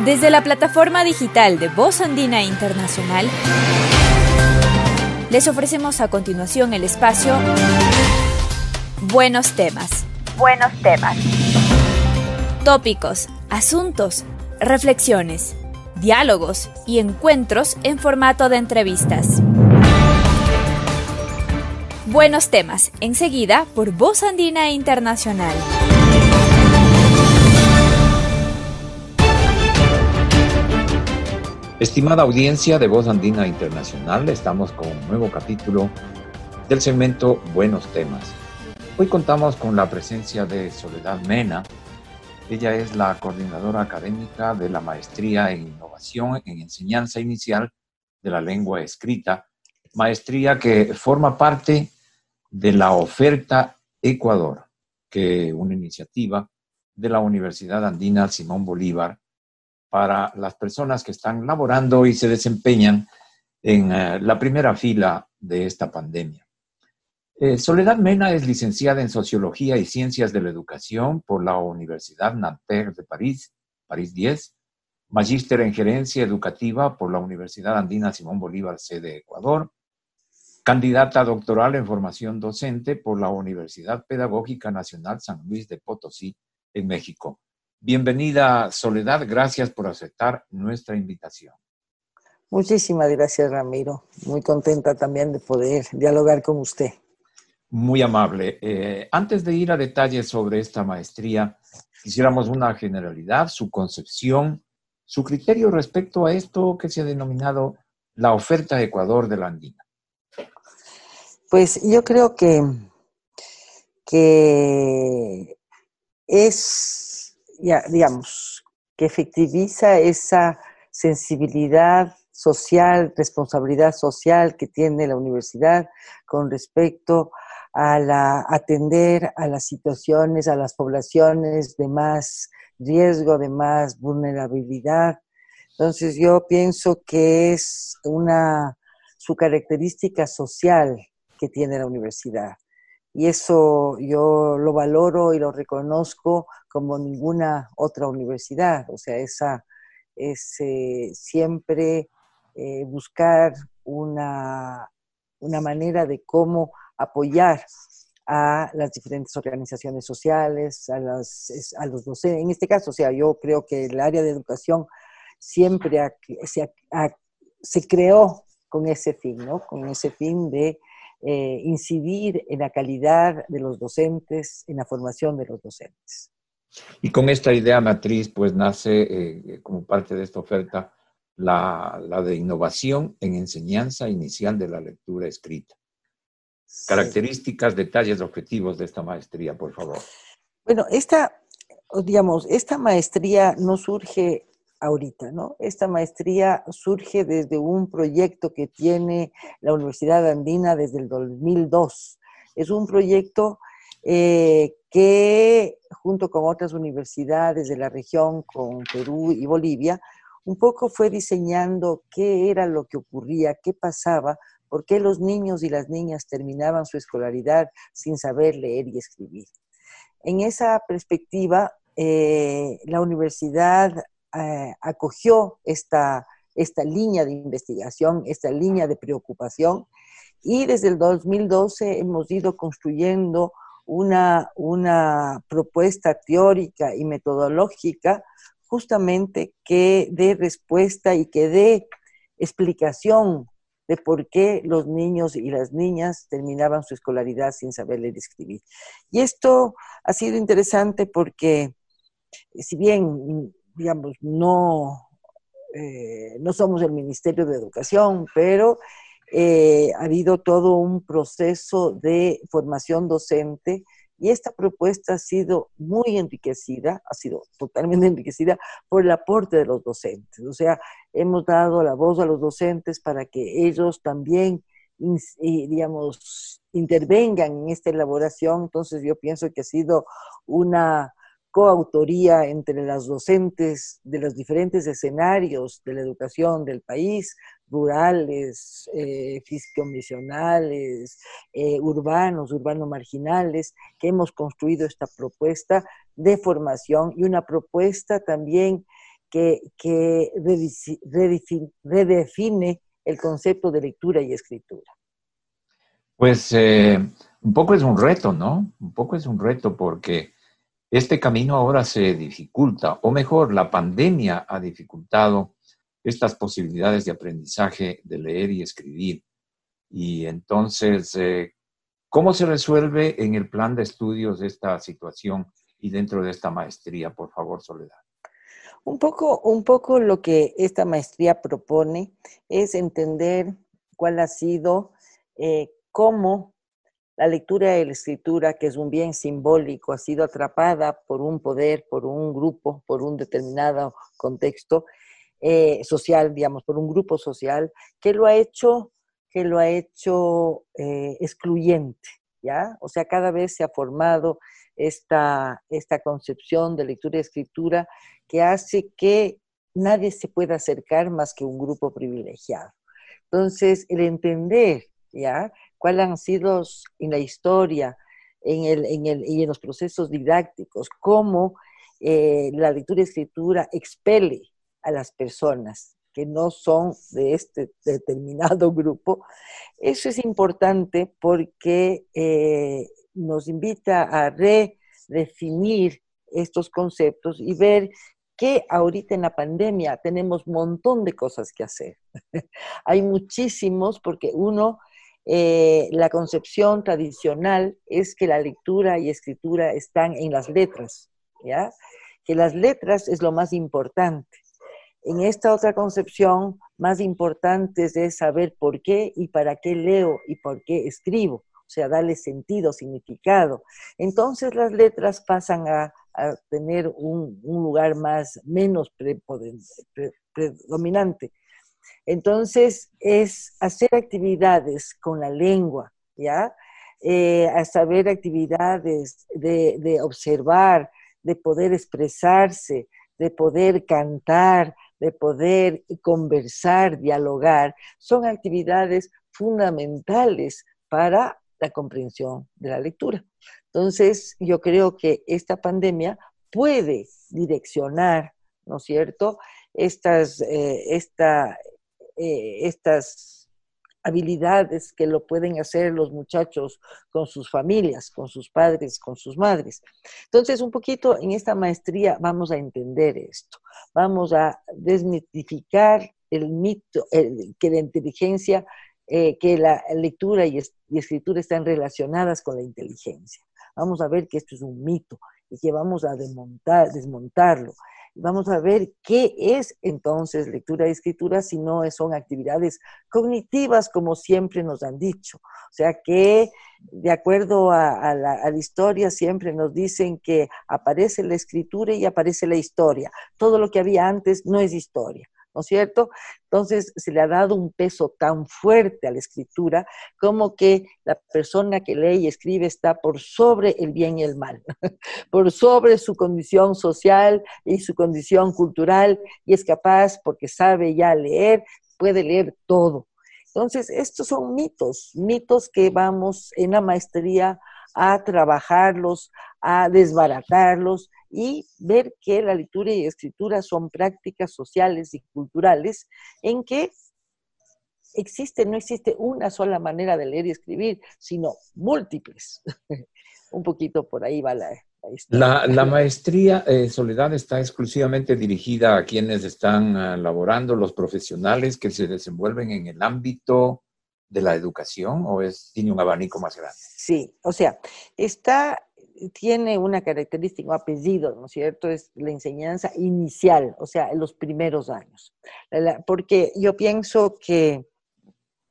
Desde la plataforma digital de Voz Andina Internacional, les ofrecemos a continuación el espacio Buenos temas. Buenos temas. Tópicos, asuntos, reflexiones, diálogos y encuentros en formato de entrevistas. Buenos temas, enseguida por Voz Andina Internacional. Estimada audiencia de Voz Andina Internacional, estamos con un nuevo capítulo del segmento Buenos Temas. Hoy contamos con la presencia de Soledad Mena. Ella es la coordinadora académica de la Maestría en Innovación en Enseñanza Inicial de la Lengua Escrita, maestría que forma parte de la oferta Ecuador, que una iniciativa de la Universidad Andina Simón Bolívar para las personas que están laborando y se desempeñan en eh, la primera fila de esta pandemia. Eh, Soledad Mena es licenciada en Sociología y Ciencias de la Educación por la Universidad Nanterre de París, París 10, magíster en Gerencia Educativa por la Universidad Andina Simón Bolívar, sede Ecuador, candidata doctoral en formación docente por la Universidad Pedagógica Nacional San Luis de Potosí, en México. Bienvenida, Soledad. Gracias por aceptar nuestra invitación. Muchísimas gracias, Ramiro. Muy contenta también de poder dialogar con usted. Muy amable. Eh, antes de ir a detalles sobre esta maestría, quisiéramos una generalidad, su concepción, su criterio respecto a esto que se ha denominado la oferta Ecuador de la Andina. Pues yo creo que, que es digamos, que efectiviza esa sensibilidad social, responsabilidad social que tiene la universidad con respecto a la, atender a las situaciones, a las poblaciones de más riesgo, de más vulnerabilidad. Entonces yo pienso que es una su característica social que tiene la universidad y eso yo lo valoro y lo reconozco como ninguna otra universidad, o sea, esa es siempre eh, buscar una, una manera de cómo apoyar a las diferentes organizaciones sociales, a, las, a los docentes. En este caso, o sea, yo creo que el área de educación siempre se, se, creó con ese fin, ¿no? Con ese fin de eh, incidir en la calidad de los docentes, en la formación de los docentes. Y con esta idea matriz, pues nace eh, como parte de esta oferta la, la, de innovación en enseñanza inicial de la lectura escrita. Características, detalles, objetivos de esta maestría, por favor. Bueno, esta, digamos, esta maestría no surge ahorita, ¿no? Esta maestría surge desde un proyecto que tiene la Universidad Andina desde el 2002. Es un proyecto eh, que junto con otras universidades de la región, con Perú y Bolivia, un poco fue diseñando qué era lo que ocurría, qué pasaba, por qué los niños y las niñas terminaban su escolaridad sin saber leer y escribir. En esa perspectiva, eh, la universidad eh, acogió esta, esta línea de investigación, esta línea de preocupación, y desde el 2012 hemos ido construyendo una, una propuesta teórica y metodológica justamente que dé respuesta y que dé explicación de por qué los niños y las niñas terminaban su escolaridad sin saber leer escribir. Y esto ha sido interesante porque, si bien digamos, no, eh, no somos el Ministerio de Educación, pero eh, ha habido todo un proceso de formación docente y esta propuesta ha sido muy enriquecida, ha sido totalmente enriquecida por el aporte de los docentes. O sea, hemos dado la voz a los docentes para que ellos también, digamos, intervengan en esta elaboración. Entonces yo pienso que ha sido una coautoría entre las docentes de los diferentes escenarios de la educación del país, rurales, eh, físico-misionales, eh, urbanos, urbano-marginales, que hemos construido esta propuesta de formación y una propuesta también que, redefine el concepto de lectura y escritura? Pues eh, un poco es un reto, ¿no? Un poco es un reto porque este camino ahora se dificulta, o mejor, la pandemia ha dificultado estas posibilidades de aprendizaje de leer y escribir. Y entonces, eh, ¿cómo se resuelve en el plan de estudios esta situación y dentro de esta maestría? Por favor, Soledad. Un poco, un poco lo que esta maestría propone es entender cuál ha sido, eh, cómo la lectura y la escritura, que es un bien simbólico, ha sido atrapada por un poder, por un grupo, por un determinado contexto eh, social, digamos, por un grupo social, que lo ha hecho, que lo ha hecho eh, excluyente, ¿ya? O sea, cada vez se ha formado esta, esta concepción de lectura y escritura que hace que nadie se pueda acercar más que un grupo privilegiado. Entonces, el entender, ¿ya? Cuáles han sido en la historia en el, en el, y en los procesos didácticos, cómo eh, la lectura y escritura expele a las personas que no son de este determinado grupo. Eso es importante porque eh, nos invita a redefinir estos conceptos y ver que ahorita en la pandemia tenemos un montón de cosas que hacer. Hay muchísimos porque uno eh, la concepción tradicional es que la lectura y escritura están en las letras, ¿ya? Que las letras es lo más importante. En esta otra concepción, más importante es saber por qué y para qué leo y por qué escribo, o sea, darle sentido, significado. Entonces las letras pasan a, tener un, lugar más, menos predominante. Entonces, es hacer actividades con la lengua, ¿ya? Eh, a saber actividades de, observar, de poder expresarse, de poder cantar, de poder conversar, dialogar, son actividades fundamentales para la comprensión de la lectura. Entonces, yo creo que esta pandemia puede direccionar, ¿no es cierto?, estas, eh, esta, eh, estas habilidades que lo pueden hacer los muchachos con sus familias, con sus padres, con sus madres. Entonces, un poquito en esta maestría vamos a entender esto, vamos a desmitificar el mito, que la inteligencia, eh, que la lectura y, escritura están relacionadas con la inteligencia. Vamos a ver que esto es un mito y que vamos a desmontar, desmontarlo Vamos a ver qué es entonces lectura y escritura si no son actividades cognitivas, como siempre nos han dicho. O sea que, de acuerdo a, la, a la historia, siempre nos dicen que aparece la escritura y aparece la historia. Todo lo que había antes no es historia. ¿No es cierto? Entonces se le ha dado un peso tan fuerte a la escritura como que la persona que lee y escribe está por sobre el bien y el mal, por sobre su condición social y su condición cultural y es capaz, porque sabe ya leer, puede leer todo. Entonces, estos son mitos, mitos que vamos en la maestría a trabajarlos, a desbaratarlos y ver que la lectura y escritura son prácticas sociales y culturales en que existe, no existe una sola manera de leer y escribir, sino múltiples. Un poquito por ahí va la, la, la, maestría eh, Soledad está exclusivamente dirigida a quienes están uh, laborando, los profesionales que se desenvuelven en el ámbito de la educación o es, tiene un abanico más grande? Sí, o sea, está tiene una característica, un apellido, ¿no es cierto? Es la enseñanza inicial, o sea, los primeros años. Porque yo pienso que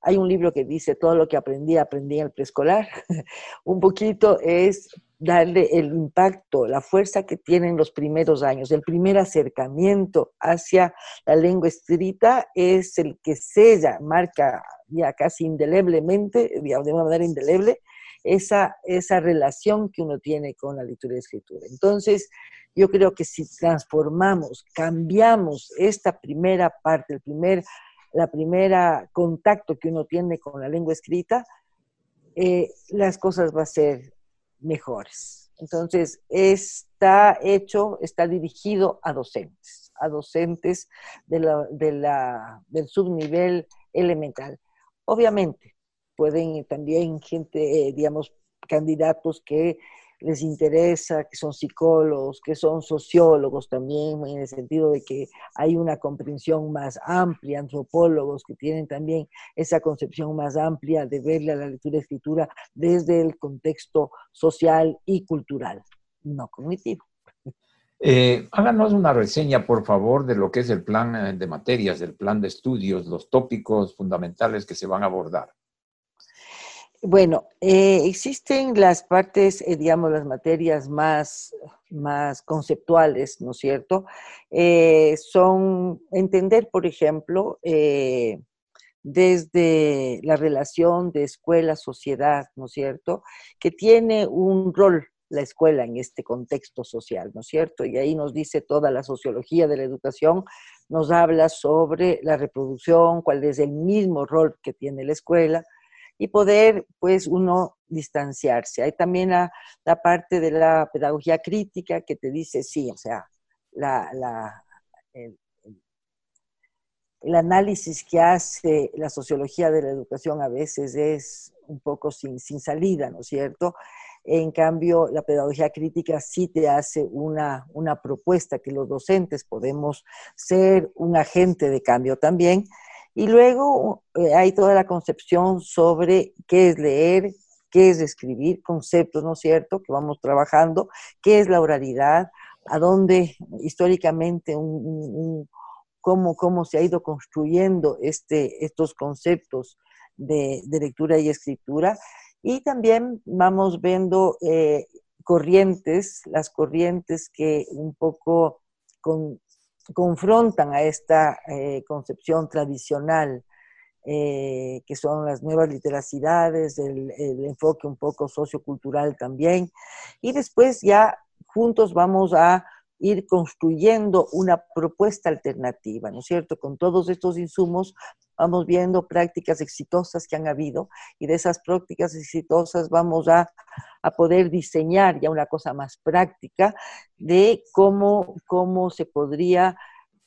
hay un libro que dice todo lo que aprendí, aprendí en el preescolar. un poquito es darle el impacto, la fuerza que tienen los primeros años. El primer acercamiento hacia la lengua escrita es el que sella, marca ya casi indeleblemente, de una manera indeleble, esa, esa relación que uno tiene con la lectura y escritura. Entonces, yo creo que si transformamos, cambiamos esta primera parte, el primer, la primera contacto que uno tiene con la lengua escrita, eh, las cosas van a ser mejores. Entonces, está hecho, está dirigido a docentes, a docentes de la, del subnivel elemental. Obviamente, pueden también gente, eh, digamos, candidatos que les interesa, que son psicólogos, que son sociólogos también, en el sentido de que hay una comprensión más amplia, antropólogos que tienen también esa concepción más amplia de verle a la lectura y escritura desde el contexto social y cultural, no cognitivo. Eh, háganos una reseña, por favor, de lo que es el plan eh, de materias, el plan de estudios, los tópicos fundamentales que se van a abordar. Bueno, eh, existen las partes, eh, digamos, las materias más, más conceptuales, ¿no es cierto? Eh, son entender, por ejemplo, desde la relación de escuela-sociedad, ¿no es cierto? Que tiene un rol la escuela en este contexto social, ¿no es cierto? Y ahí nos dice toda la sociología de la educación, nos habla sobre la reproducción, cuál es el mismo rol que tiene la escuela, y poder, pues, uno distanciarse. Hay también la, parte de la pedagogía crítica que te dice, sí, o sea, la, el, análisis que hace la sociología de la educación a veces es un poco sin, sin salida, ¿no es cierto? En cambio, la pedagogía crítica sí te hace una, una propuesta que los docentes podemos ser un agente de cambio también y luego eh, hay toda la concepción sobre qué es leer, qué es escribir, conceptos, ¿no es cierto?, que vamos trabajando, qué es la oralidad, a dónde históricamente, cómo, cómo se ha ido construyendo este, estos conceptos de, lectura y escritura. Y también vamos viendo eh, corrientes, las corrientes que un poco con, confrontan a esta eh, concepción tradicional, eh, que son las nuevas literacidades, el, el, enfoque un poco sociocultural también. Y después ya juntos vamos a ir construyendo una propuesta alternativa, ¿no es cierto? Con todos estos insumos vamos viendo prácticas exitosas que han habido y de esas prácticas exitosas vamos a, poder diseñar ya una cosa más práctica de cómo, cómo se podría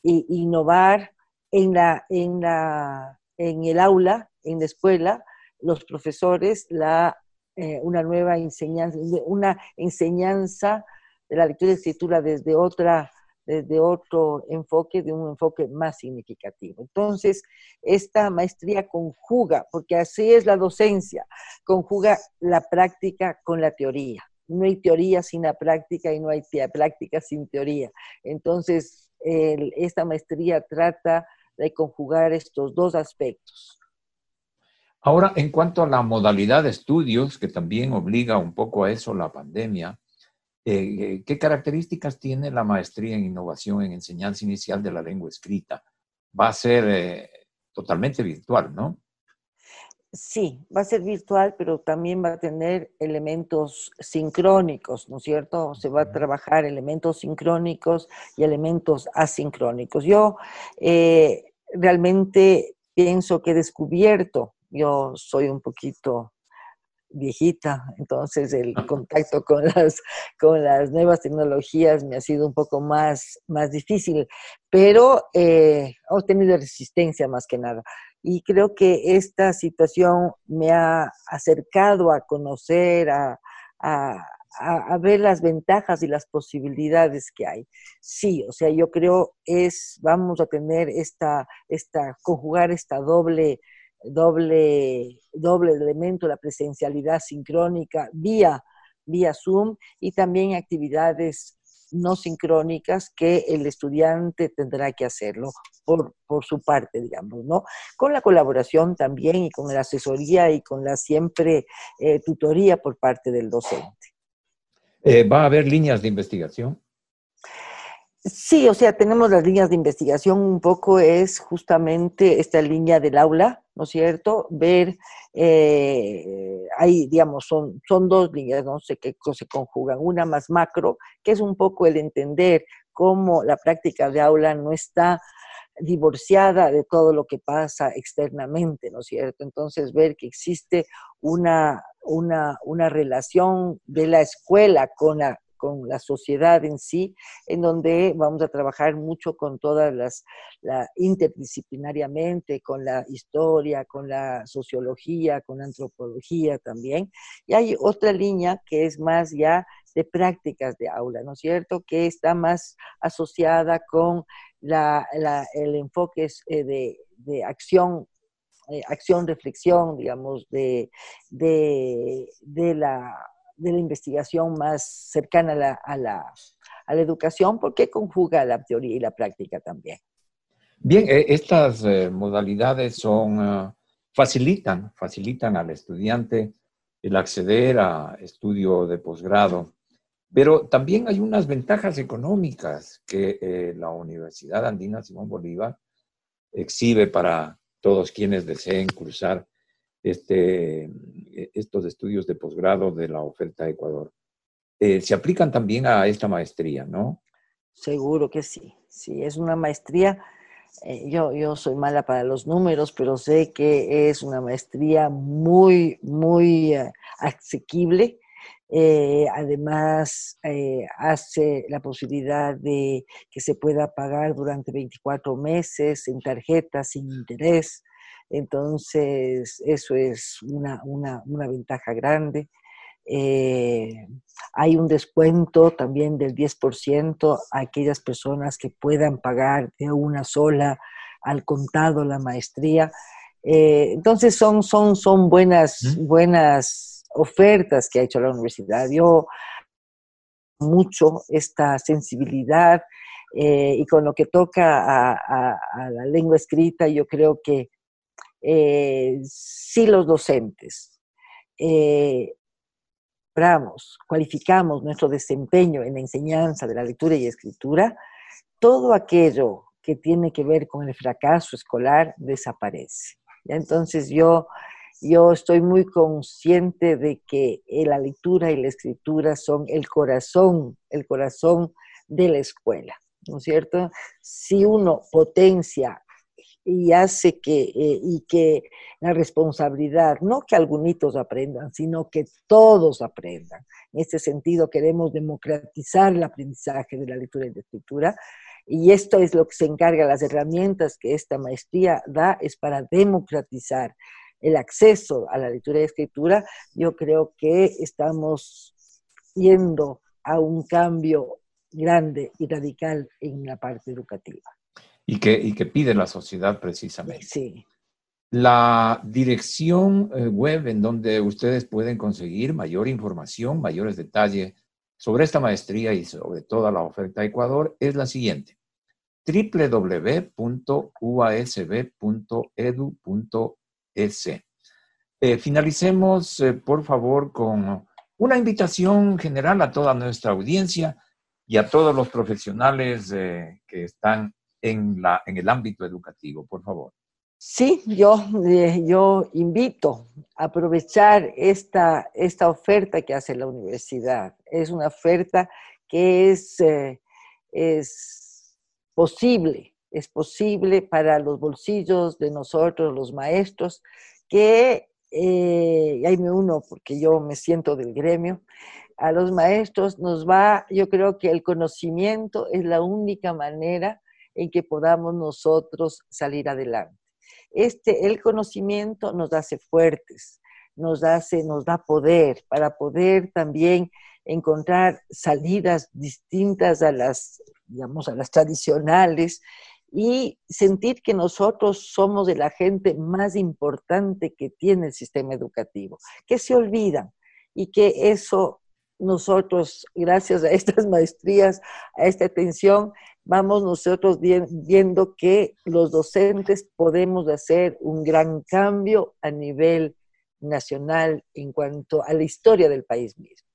innovar en, la, en, la, en el aula, en la escuela, los profesores, la, eh, una nueva enseñanza, una enseñanza de la lectura y escritura desde otra desde otro enfoque, de un enfoque más significativo. Entonces, esta maestría conjuga, porque así es la docencia, conjuga la práctica con la teoría. No hay teoría sin la práctica y no hay práctica sin teoría. Entonces, esta maestría trata de conjugar estos dos aspectos. Ahora, en cuanto a la modalidad de estudios, que también obliga un poco a eso la pandemia, eh, ¿Qué características tiene la maestría en innovación en enseñanza inicial de la lengua escrita? Va a ser eh, totalmente virtual, ¿no? Sí, va a ser virtual, pero también va a tener elementos sincrónicos, ¿no es cierto? Se va a trabajar elementos sincrónicos y elementos asincrónicos. Yo eh, realmente pienso que he descubierto, yo soy un poquito viejita, entonces el contacto con las, con las nuevas tecnologías me ha sido un poco más, más difícil, pero eh, he tenido resistencia más que nada. Y creo que esta situación me ha acercado a conocer, a, a, ver las ventajas y las posibilidades que hay. Sí, o sea, yo creo es, vamos a tener esta, esta conjugar esta doble doble, doble elemento, la presencialidad sincrónica vía, vía Zoom y también actividades no sincrónicas que el estudiante tendrá que hacerlo por, por, su parte, digamos, ¿no? Con la colaboración también y con la asesoría y con la siempre eh, tutoría por parte del docente. Eh, ¿Va a haber líneas de investigación? Sí, o sea, tenemos las líneas de investigación, un poco es justamente esta línea del aula, ¿no es cierto? Ver, eh, digamos, son, son dos líneas, no sé qué se conjugan. Una más macro, que es un poco el entender cómo la práctica de aula no está divorciada de todo lo que pasa externamente, ¿no es cierto? Entonces, ver que existe una, una, una relación de la escuela con la, con la sociedad en sí, en donde vamos a trabajar mucho con todas las, la, interdisciplinariamente, con la historia, con la sociología, con la antropología también. Y hay otra línea que es más ya de prácticas de aula, ¿no es cierto? Que está más asociada con la, el enfoque eh, de, de acción eh, acción, reflexión, digamos, de, de, la, de la investigación más cercana a la, a la, a la educación, porque conjuga la teoría y la práctica también. Bien, eh, estas eh, modalidades son, uh, facilitan, facilitan al estudiante el acceder a estudio de posgrado, pero también hay unas ventajas económicas que eh, la Universidad Andina Simón Bolívar exhibe para todos quienes deseen cursar este, estos estudios de posgrado de la oferta de Ecuador. Eh, se aplican también a esta maestría, ¿no? Seguro que sí. Sí, es una maestría. Eh, yo, yo soy mala para los números, pero sé que es una maestría muy, muy eh, asequible. además, hace la posibilidad de que se pueda pagar durante 24 meses en tarjetas sin interés. Entonces, eso es una, ventaja grande. Eh, hay un descuento también del 10% a aquellas personas que puedan pagar de una sola al contado la maestría. Eh, entonces son, son, son buenas, buenas ofertas que ha hecho la universidad. Yo mucho esta sensibilidad eh, y con lo que toca a la lengua escrita, yo creo que eh, si los docentes eh, cualificamos nuestro desempeño en la enseñanza de la lectura y escritura, todo aquello que tiene que ver con el fracaso escolar desaparece. Entonces yo, yo estoy muy consciente de que la lectura y la escritura son el corazón, el corazón de la escuela, ¿no es cierto? Si uno potencia y hace que, eh, y que la responsabilidad, no que algunos aprendan, sino que todos aprendan. En este sentido, queremos democratizar el aprendizaje de la lectura y la escritura, y esto es lo que se encarga, las herramientas que esta maestría da es para democratizar el acceso a la lectura y escritura. Yo creo que estamos yendo a un cambio grande y radical en la parte educativa y que, y que pide la sociedad precisamente. Sí. La dirección eh, web en donde ustedes pueden conseguir mayor información, mayores detalles sobre esta maestría y sobre toda la oferta de Ecuador es la siguiente www.uasb.edu.es. Eh, finalicemos, eh, por favor, con una invitación general a toda nuestra audiencia y a todos los profesionales que están en, la, el ámbito educativo, por favor. Sí, yo, eh, yo invito a aprovechar esta, esta oferta que hace la universidad. Es una oferta que es, eh, es posible, es posible para los bolsillos de nosotros, los maestros, que, eh, ahí me uno porque yo me siento del gremio, a los maestros nos va, yo creo que el conocimiento es la única manera en que podamos nosotros salir adelante. Este, el conocimiento nos hace fuertes, nos, hace, nos da poder para poder también encontrar salidas distintas a las, digamos, a las tradicionales y sentir que nosotros somos de la gente más importante que tiene el sistema educativo, que se olvidan y que eso nosotros, gracias a estas maestrías, a esta atención, vamos nosotros viendo que los docentes podemos hacer un gran cambio a nivel nacional en cuanto a la historia del país mismo.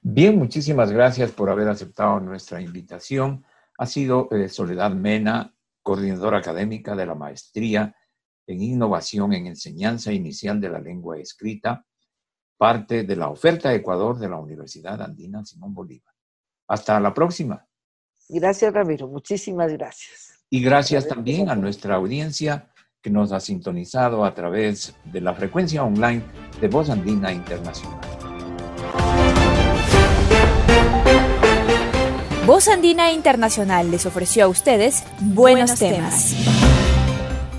Bien, muchísimas gracias por haber aceptado nuestra invitación. Ha sido eh, Soledad Mena, coordinadora académica de la maestría en innovación en enseñanza inicial de la lengua escrita, parte de la oferta de Ecuador de la Universidad Andina Simón Bolívar. Hasta la próxima. Gracias, Ramiro. Muchísimas gracias. Y gracias también a nuestra audiencia que nos ha sintonizado a través de la frecuencia online de Voz Andina Internacional. Voz Andina Internacional les ofreció a ustedes Buenos, temas.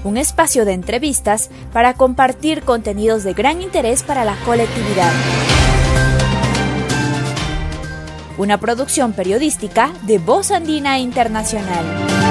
Un espacio de entrevistas para compartir contenidos de gran interés para la colectividad. Una producción periodística de Voz Andina Internacional.